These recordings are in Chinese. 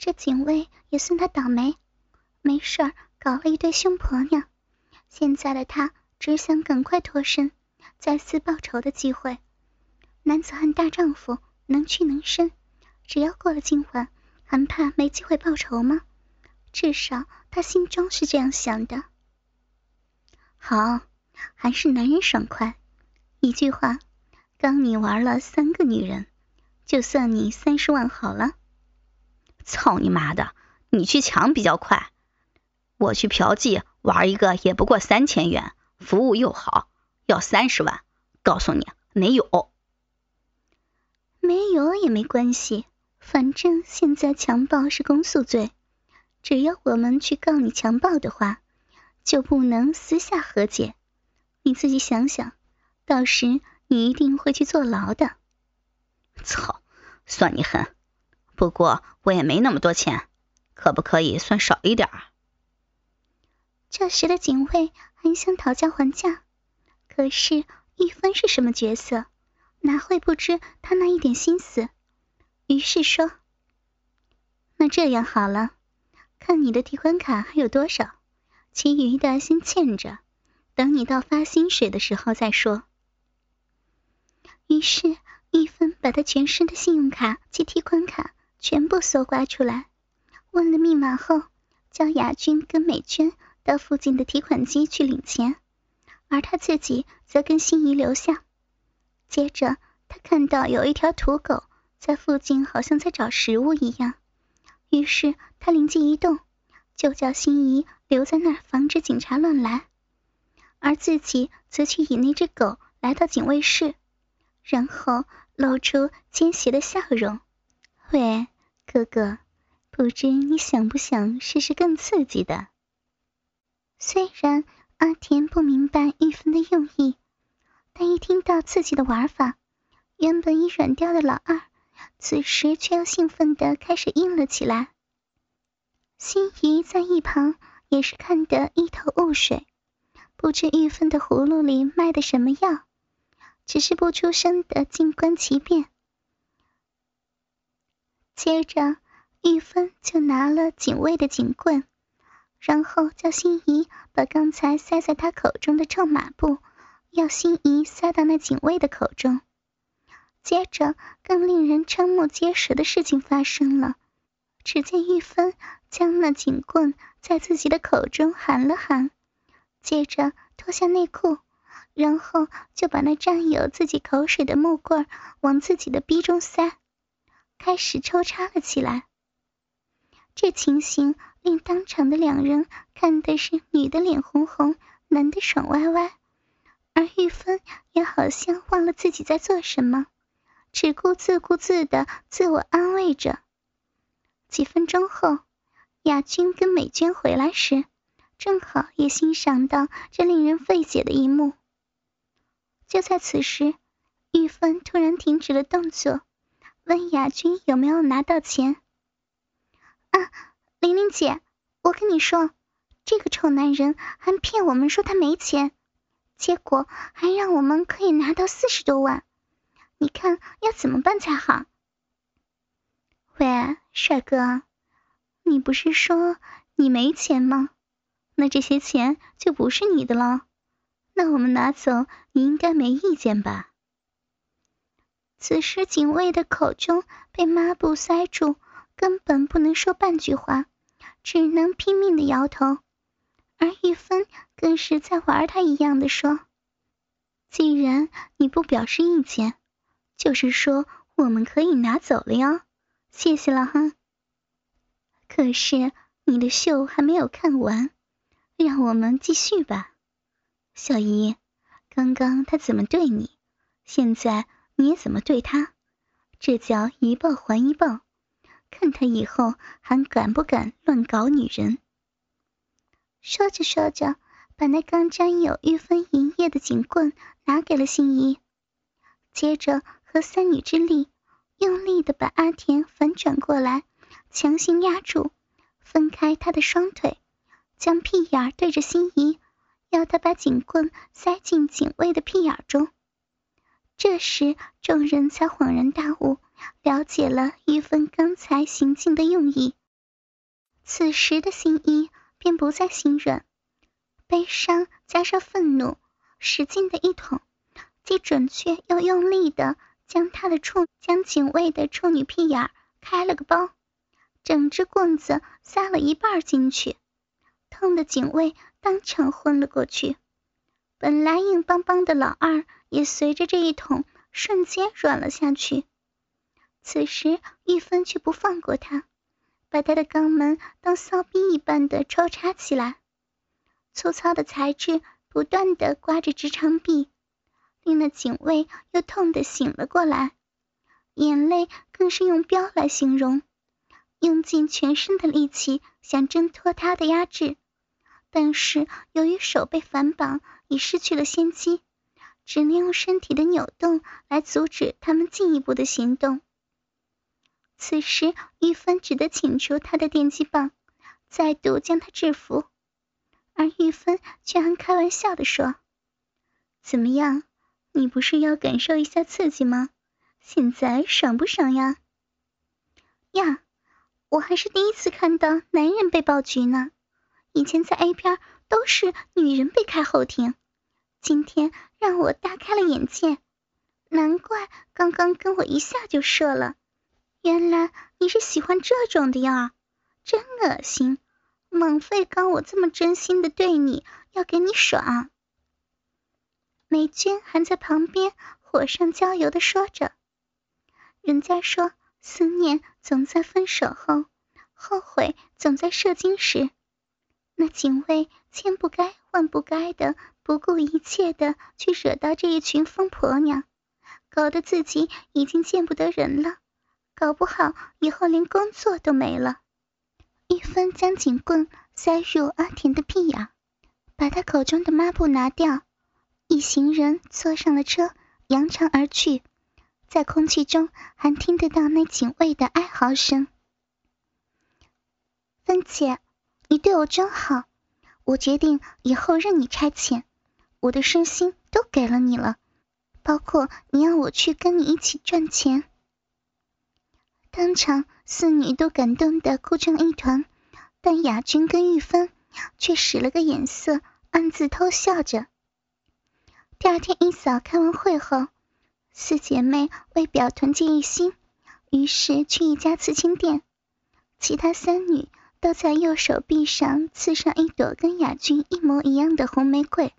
这警卫也算他倒霉，没事儿搞了一对凶婆娘。现在的他只想赶快脱身，再次报仇的机会。男子汉大丈夫，能屈能伸，只要过了今晚，还怕没机会报仇吗？至少他心中是这样想的。好，还是男人爽快。一句话，刚你玩了三个女人，就算你三十万好了。操你妈的！你去抢比较快，我去嫖妓玩一个也不过三千元，服务又好，要三十万。告诉你，没有，没有也没关系，反正现在强暴是公诉罪，只要我们去告你强暴的话，就不能私下和解。你自己想想，到时你一定会去坐牢的。操，算你狠。不过我也没那么多钱，可不可以算少一点？这时的警卫很想讨价还价，可是玉芬是什么角色，哪会不知他那一点心思？于是说：“那这样好了，看你的提款卡还有多少，其余的先欠着，等你到发薪水的时候再说。”于是玉芬把他全身的信用卡及提款卡。全部搜刮出来，问了密码后，叫雅君跟美娟到附近的提款机去领钱，而他自己则跟心仪留下。接着，他看到有一条土狗在附近，好像在找食物一样，于是他灵机一动，就叫心仪留在那儿，防止警察乱来，而自己则去引那只狗来到警卫室，然后露出奸邪的笑容。喂，哥哥，不知你想不想试试更刺激的？虽然阿田不明白玉芬的用意，但一听到刺激的玩法，原本已软掉的老二，此时却又兴奋的开始硬了起来。心仪在一旁也是看得一头雾水，不知玉芬的葫芦里卖的什么药，只是不出声的静观其变。接着，玉芬就拿了警卫的警棍，然后叫心仪把刚才塞在他口中的臭抹布，要心仪塞到那警卫的口中。接着，更令人瞠目结舌的事情发生了。只见玉芬将那警棍在自己的口中含了含，接着脱下内裤，然后就把那沾有自己口水的木棍往自己的逼中塞。开始抽插了起来，这情形令当场的两人看的是女的脸红红，男的爽歪歪，而玉芬也好像忘了自己在做什么，只顾自顾自的自我安慰着。几分钟后，雅君跟美娟回来时，正好也欣赏到这令人费解的一幕。就在此时，玉芬突然停止了动作。问雅君有没有拿到钱？啊，玲玲姐，我跟你说，这个臭男人还骗我们说他没钱，结果还让我们可以拿到四十多万，你看要怎么办才好？喂，帅哥，你不是说你没钱吗？那这些钱就不是你的了，那我们拿走，你应该没意见吧？此时，警卫的口中被抹布塞住，根本不能说半句话，只能拼命的摇头。而玉芬更是在玩他一样的说：“既然你不表示意见，就是说我们可以拿走了哟，谢谢了哈。可是你的秀还没有看完，让我们继续吧。小姨，刚刚他怎么对你？现在。”你怎么对他？这叫一报还一报，看他以后还敢不敢乱搞女人。说着说着，把那刚沾有玉芬银液的警棍拿给了心仪，接着和三女之力，用力的把阿田反转过来，强行压住，分开他的双腿，将屁眼对着心仪，要他把警棍塞进警卫的屁眼中。这时，众人才恍然大悟，了解了玉芬刚才行径的用意。此时的心一便不再心软，悲伤加上愤怒，使劲的一捅，既准确又用力的将他的处将警卫的处女屁眼开了个包，整只棍子塞了一半进去，痛的警卫当场昏了过去。本来硬邦邦的老二也随着这一捅，瞬间软了下去。此时玉芬却不放过他。把他的肛门当骚逼一般的抽插起来，粗糙的材质不断的刮着直肠壁，令那警卫又痛得醒了过来，眼泪更是用飙来形容，用尽全身的力气想挣脱他的压制，但是由于手被反绑，已失去了先机，只能用身体的扭动来阻止他们进一步的行动。此时，玉芬只得请出他的电击棒，再度将他制服。而玉芬却还开玩笑的说：“怎么样，你不是要感受一下刺激吗？现在爽不爽呀？”呀，我还是第一次看到男人被爆菊呢。以前在 A 片都是女人被开后庭，今天让我大开了眼界。难怪刚刚跟我一下就射了。原来你是喜欢这种的呀，真恶心！枉费刚我这么真心的对你，要给你爽。美娟还在旁边火上浇油的说着：“人家说思念总在分手后，后悔总在射精时。那警卫千不该万不该的，不顾一切的去惹到这一群疯婆娘，搞得自己已经见不得人了。”搞不好以后连工作都没了。玉芬将警棍塞入阿田的屁眼，把他口中的抹布拿掉，一行人坐上了车，扬长而去。在空气中还听得到那警卫的哀嚎声。芬姐，你对我真好，我决定以后任你差遣，我的身心都给了你了，包括你让我去跟你一起赚钱。当场，四女都感动的哭成一团，但雅君跟玉芬却使了个眼色，暗自偷笑着。第二天一早开完会后，四姐妹为表团结一心，于是去一家刺青店，其他三女都在右手臂上刺上一朵跟雅君一模一样的红玫瑰，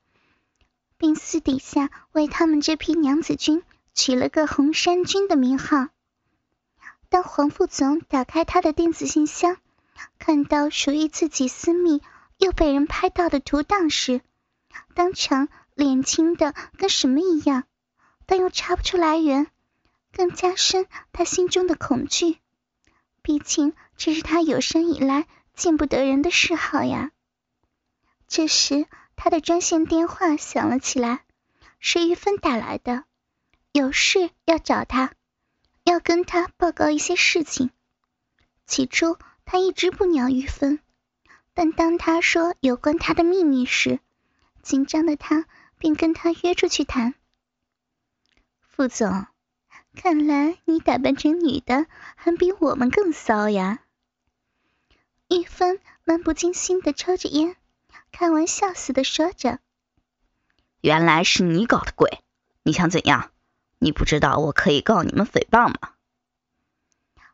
并私底下为他们这批娘子军取了个“红衫军”的名号。当黄副总打开他的电子信箱，看到属于自己私密又被人拍到的图档时，当场脸青的跟什么一样，但又查不出来源，更加深他心中的恐惧。毕竟这是他有生以来见不得人的嗜好呀。这时，他的专线电话响了起来，是玉芬打来的，有事要找他。要跟他报告一些事情。起初他一直不鸟玉芬，但当他说有关他的秘密时，紧张的他便跟他约出去谈。副总，看来你打扮成女的还比我们更骚呀。玉芬漫不经心的抽着烟，开玩笑似的说着：“原来是你搞的鬼，你想怎样？”你不知道我可以告你们诽谤吗？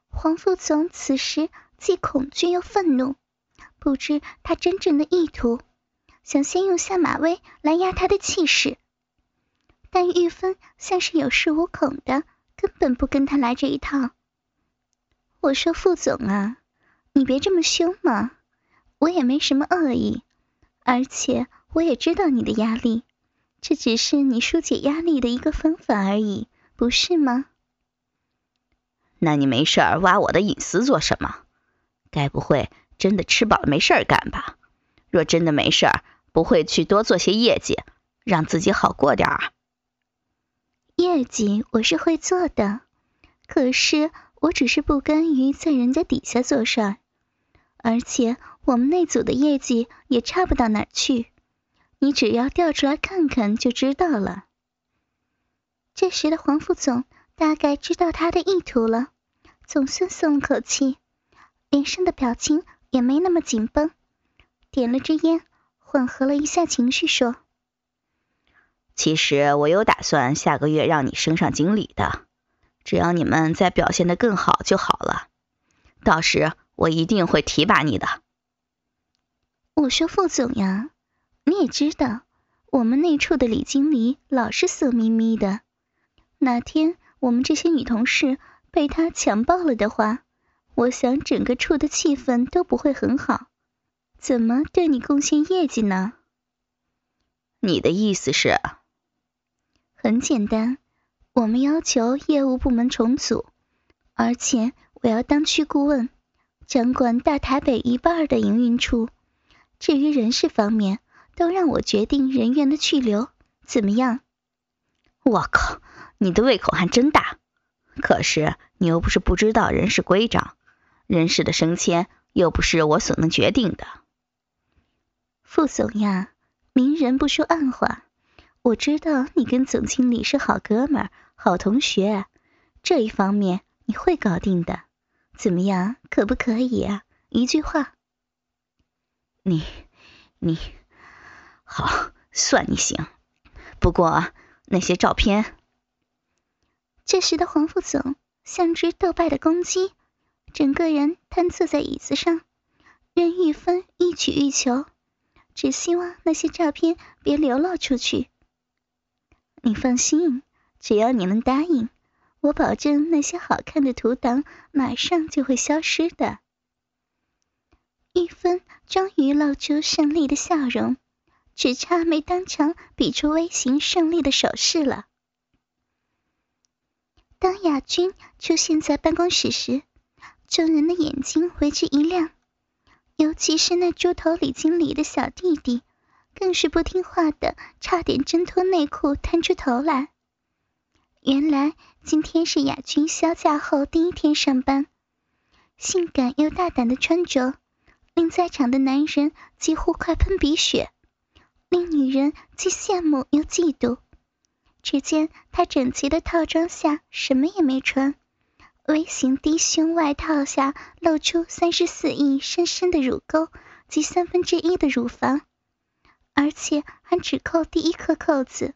黄副总此时既恐惧又愤怒，不知他真正的意图，想先用下马威来压他的气势。但玉芬像是有恃无恐的，根本不跟他来这一套。我说副总啊，你别这么凶嘛，我也没什么恶意，而且我也知道你的压力。这只是你疏解压力的一个方法而已，不是吗？那你没事儿挖我的隐私做什么？该不会真的吃饱了没事儿干吧？若真的没事儿，不会去多做些业绩，让自己好过点儿。业绩我是会做的，可是我只是不甘于在人家底下做事，而且我们那组的业绩也差不到哪儿去。你只要调出来看看就知道了。这时的黄副总大概知道他的意图了，总算松了口气，脸上的表情也没那么紧绷，点了支烟，缓和了一下情绪，说：“其实我有打算下个月让你升上经理的，只要你们再表现的更好就好了。到时我一定会提拔你的。”我说：“副总呀，你也知道，我们那处的李经理老是色眯眯的，哪天我们这些女同事被他强暴了的话。”我想整个处的气氛都不会很好，怎么对你贡献业绩呢？你的意思是？很简单，我们要求业务部门重组，而且我要当区顾问，掌管大台北一半的营运处。至于人事方面，都让我决定人员的去留，怎么样？我靠，你的胃口还真大！可是你又不是不知道人事规章。人事的升迁又不是我所能决定的，副总呀，明人不说暗话。我知道你跟总经理是好哥们儿、好同学，这一方面你会搞定的。怎么样，可不可以啊？一句话。你，你，好，算你行。不过那些照片……这时的黄副总像只斗败的公鸡。整个人瘫坐在椅子上，任玉芬欲取欲求，只希望那些照片别流露出去。你放心，只要你能答应，我保证那些好看的图档马上就会消失的。玉芬终于露出胜利的笑容，只差没当场比出微型胜利的手势了。当亚军出现在办公室时，众人的眼睛为之一亮，尤其是那猪头李经理的小弟弟，更是不听话的，差点挣脱内裤探出头来。原来今天是亚军休假后第一天上班，性感又大胆的穿着，令在场的男人几乎快喷鼻血，令女人既羡慕又嫉妒。只见他整齐的套装下什么也没穿。微型低胸外套下露出三十四亿深深的乳沟及三分之一的乳房，而且还只扣第一颗扣子，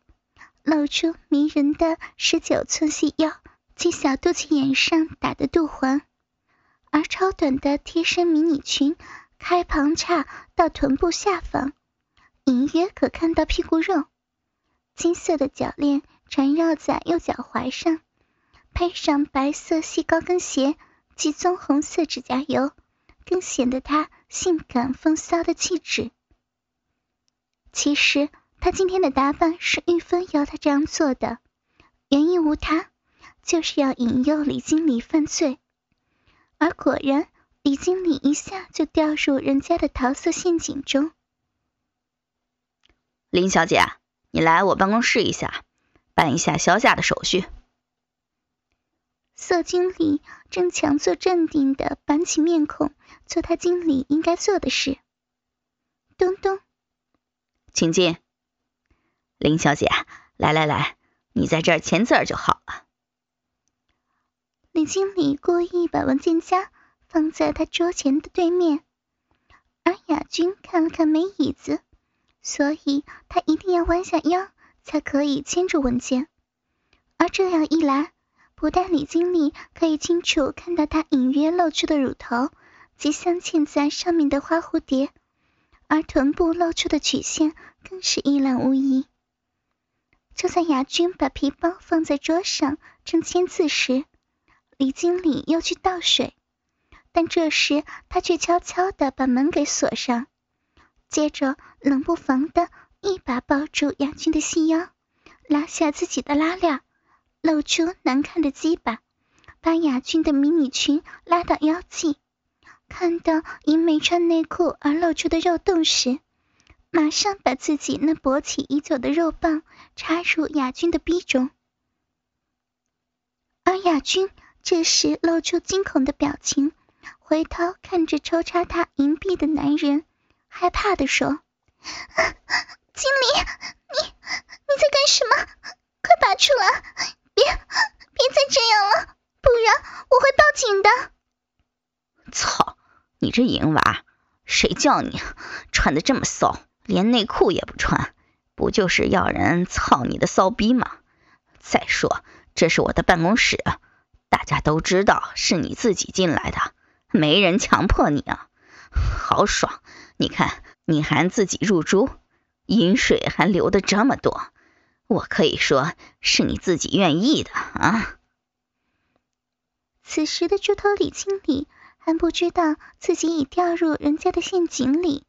露出迷人的十九寸细腰及小肚脐眼上打的肚环，而超短的贴身迷你裙开旁叉到臀部下方，隐约可看到屁股肉，金色的脚链缠绕在右脚踝上。配上白色细高跟鞋及棕红色指甲油，更显得她性感风骚的气质。其实，他今天的打扮是玉芬要他这样做的，原因无他，就是要引诱李经理犯罪。而果然，李经理一下就掉入人家的桃色陷阱中。林小姐，你来我办公室一下，办一下销假的手续。色经理正强作镇定的板起面孔，做他经理应该做的事。咚咚，请进，林小姐，来来来，你在这儿签字就好了。李经理故意把文件夹放在他桌前的对面，而亚军看了看没椅子，所以他一定要弯下腰才可以牵住文件，而这样一来。不但李经理可以清楚看到他隐约露出的乳头及镶嵌在上面的花蝴蝶，而臀部露出的曲线更是一览无遗。就在雅君把皮包放在桌上正签字时，李经理又去倒水，但这时他却悄悄地把门给锁上，接着冷不防的一把抱住雅君的细腰，拉下自己的拉链。露出难看的鸡巴，把雅君的迷你裙拉到腰际。看到因没穿内裤而露出的肉洞时，马上把自己那勃起已久的肉棒插入雅君的逼中。而雅君这时露出惊恐的表情，回头看着抽插他银币的男人，害怕的说：“经理，你你在干什么？快拔出来！”别别再这样了，不然我会报警的。操，你这淫娃，谁叫你穿的这么骚，连内裤也不穿，不就是要人操你的骚逼吗？再说这是我的办公室，大家都知道是你自己进来的，没人强迫你啊，好爽！你看你还自己入猪，饮水还流的这么多，我可以说是你自己愿意的啊。此时的猪头李经理还不知道自己已掉入人家的陷阱里，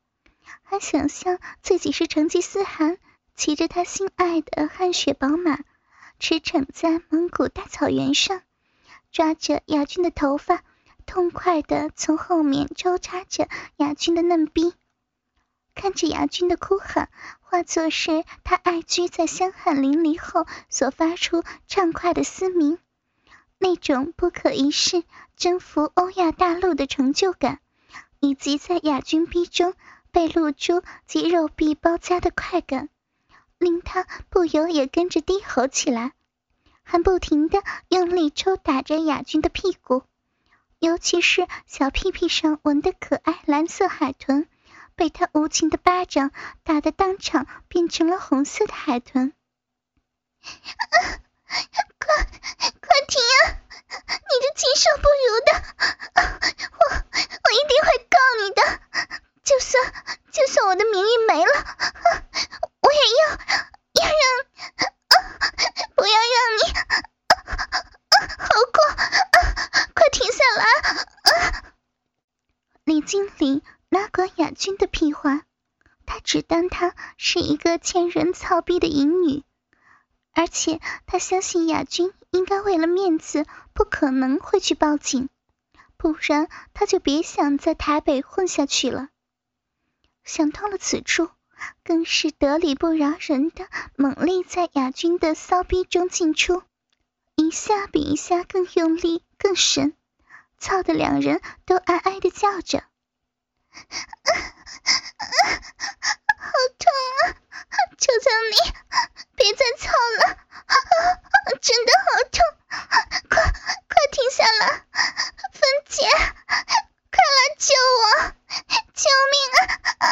还想象自己是成吉思汗，骑着他心爱的汗血宝马，驰骋在蒙古大草原上，抓着亚军的头发，痛快的从后面抽插着亚军的嫩逼，看着亚军的哭喊，化作是他爱居在香汗淋漓后所发出畅快的嘶鸣。那种不可一世征服欧亚大陆的成就感，以及在亚军逼中被露珠及肉壁包夹的快感，令他不由也跟着低吼起来，还不停的用力抽打着亚军的屁股，尤其是小屁屁上纹的可爱蓝色海豚，被他无情的巴掌打得当场变成了红色的海豚。快快停啊！你这禽兽不如的，我我一定会告你的。就算就算我的名誉没了，我也要要让不要让你好过。快停下来！李经理拉过亚军的屁话，他只当她是一个欠人草逼的淫女。而且他相信亚军应该为了面子，不可能会去报警，不然他就别想在台北混下去了。想到了此处，更是得理不饶人的猛力在亚军的骚逼中进出，一下比一下更用力、更深，操的两人都哀哀的叫着：“ 好痛啊！求求你！”别再操了，真的好痛！快快停下来，芬姐，快来救我！救命啊！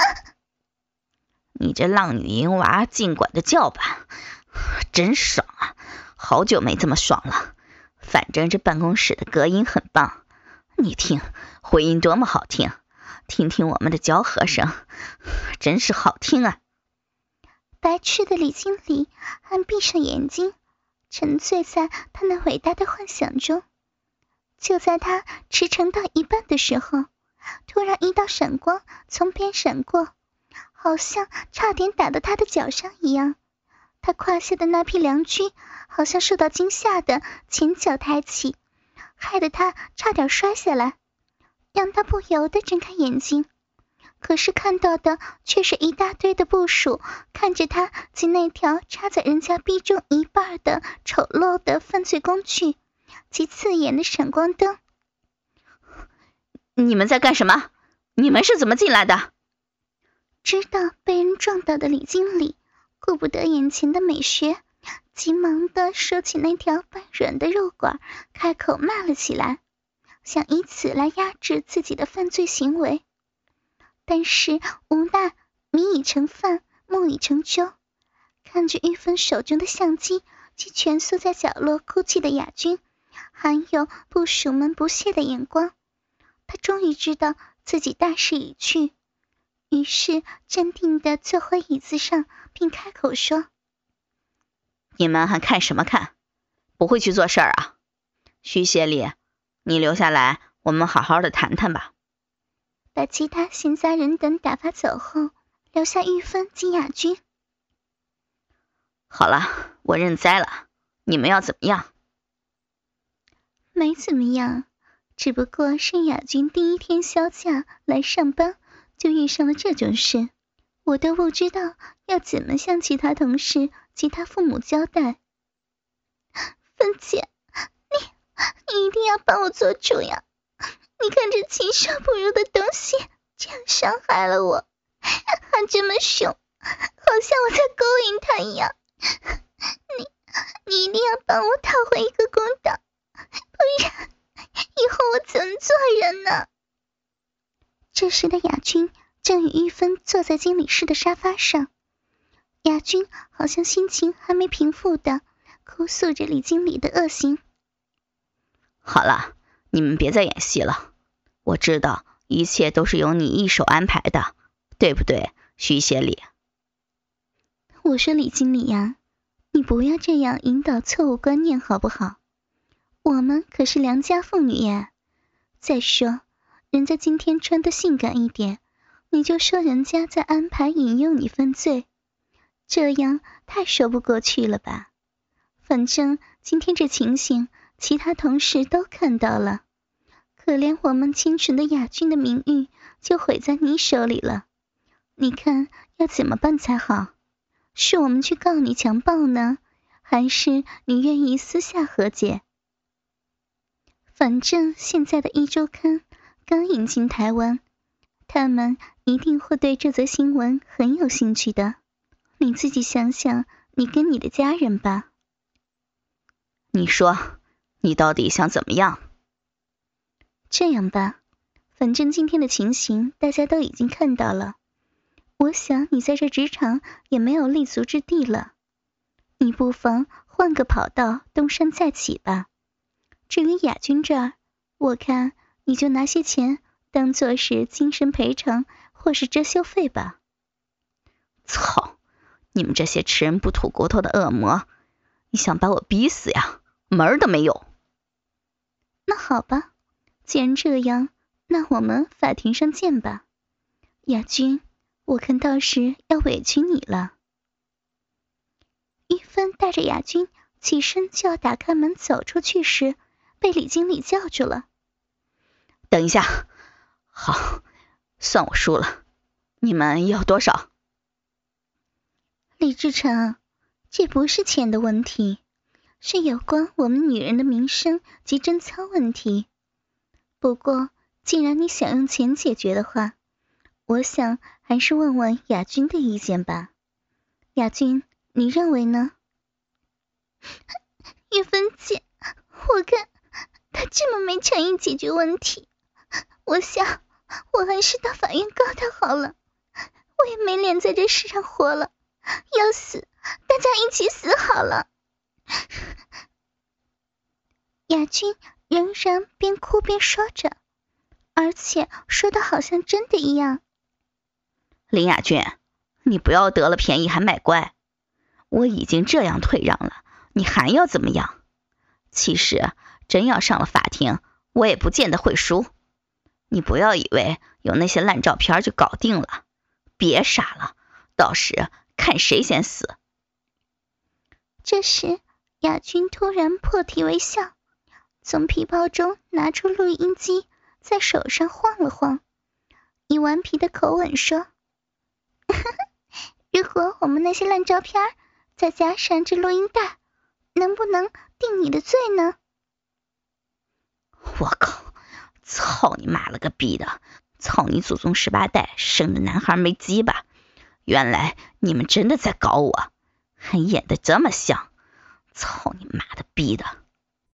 你这浪女淫娃，尽管的叫吧，真爽啊！好久没这么爽了。反正这办公室的隔音很棒，你听，回音多么好听！听听我们的交合声，真是好听啊！白痴的李经理还闭上眼睛，沉醉在他那伟大的幻想中。就在他驰骋到一半的时候，突然一道闪光从边闪过，好像差点打到他的脚上一样。他胯下的那匹良驹好像受到惊吓的前脚抬起，害得他差点摔下来，让他不由得睁开眼睛。可是看到的却是一大堆的部署，看着他及那条插在人家逼中一半的丑陋的犯罪工具及刺眼的闪光灯。你们在干什么？你们是怎么进来的？知道被人撞倒的李经理顾不得眼前的美学，急忙的收起那条半软的肉管，开口骂了起来，想以此来压制自己的犯罪行为。但是无奈米已成饭，木已成舟。看着玉芬手中的相机及蜷缩在角落哭泣的雅君，还有部属们不屑的眼光，他终于知道自己大势已去，于是镇定的坐回椅子上，并开口说：“你们还看什么看？不会去做事儿啊？徐协理，你留下来，我们好好的谈谈吧。”把其他闲杂人等打发走后，留下玉芬及雅君。好了，我认栽了。你们要怎么样？没怎么样，只不过是雅君第一天休假来上班，就遇上了这种事，我都不知道要怎么向其他同事其他父母交代。芬姐，你一定要帮我做主呀！你看这禽兽不如的东西，这样伤害了我，还这么凶，好像我在勾引他一样。你你一定要帮我讨回一个公道，不然以后我怎么做人呢？这时的雅君正与玉芬坐在经理室的沙发上，雅君好像心情还没平复的哭诉着李经理的恶行。好了，你们别再演戏了，我知道一切都是由你一手安排的，对不对，徐协理？我说李经理呀，你不要这样引导错误观念好不好？我们可是良家妇女呀。再说，人家今天穿的性感一点，你就说人家在安排引诱你犯罪，这样太说不过去了吧？反正今天这情形，其他同事都看到了，可怜我们清纯的雅君的名誉就毁在你手里了。你看要怎么办才好？是我们去告你强暴呢，还是你愿意私下和解？反正现在的一周刊刚引进台湾，他们一定会对这则新闻很有兴趣的。你自己想想，你跟你的家人吧。你说，你到底想怎么样？这样吧，反正今天的情形大家都已经看到了。我想你在这职场也没有立足之地了，你不妨换个跑道，东山再起吧。至于亚军这儿，我看你就拿些钱当做是精神赔偿或是遮羞费吧。操！你们这些吃人不吐骨头的恶魔，你想把我逼死呀？门儿都没有！那好吧，既然这样，那我们法庭上见吧，亚军。我看到时要委屈你了。玉芬带着雅君起身就要打开门走出去时，被李经理叫住了。等一下，好，算我输了。你们要多少？李志成，这不是钱的问题，是有关我们女人的名声及贞操问题。不过，既然你想用钱解决的话，我想还是问问雅君的意见吧。雅君，你认为呢？玉芬姐，我看他这么没诚意解决问题，我想我还是到法院告他好了。我也没脸在这世上活了，要死大家一起死好了。雅君仍然边哭边说着，而且说的好像真的一样。林雅君，你不要得了便宜还卖乖。我已经这样退让了，你还要怎么样？其实真要上了法庭，我也不见得会输。你不要以为有那些烂照片就搞定了，别傻了，到时看谁先死。这时，雅君突然破涕为笑，从皮包中拿出录音机，在手上晃了晃，以顽皮的口吻说。如果我们那些烂照片再加上这录音带，能不能定你的罪呢？我靠！操你妈了个逼的！操你祖宗十八代生的男孩没鸡巴！原来你们真的在搞我，还演的这么像！操你妈的逼的！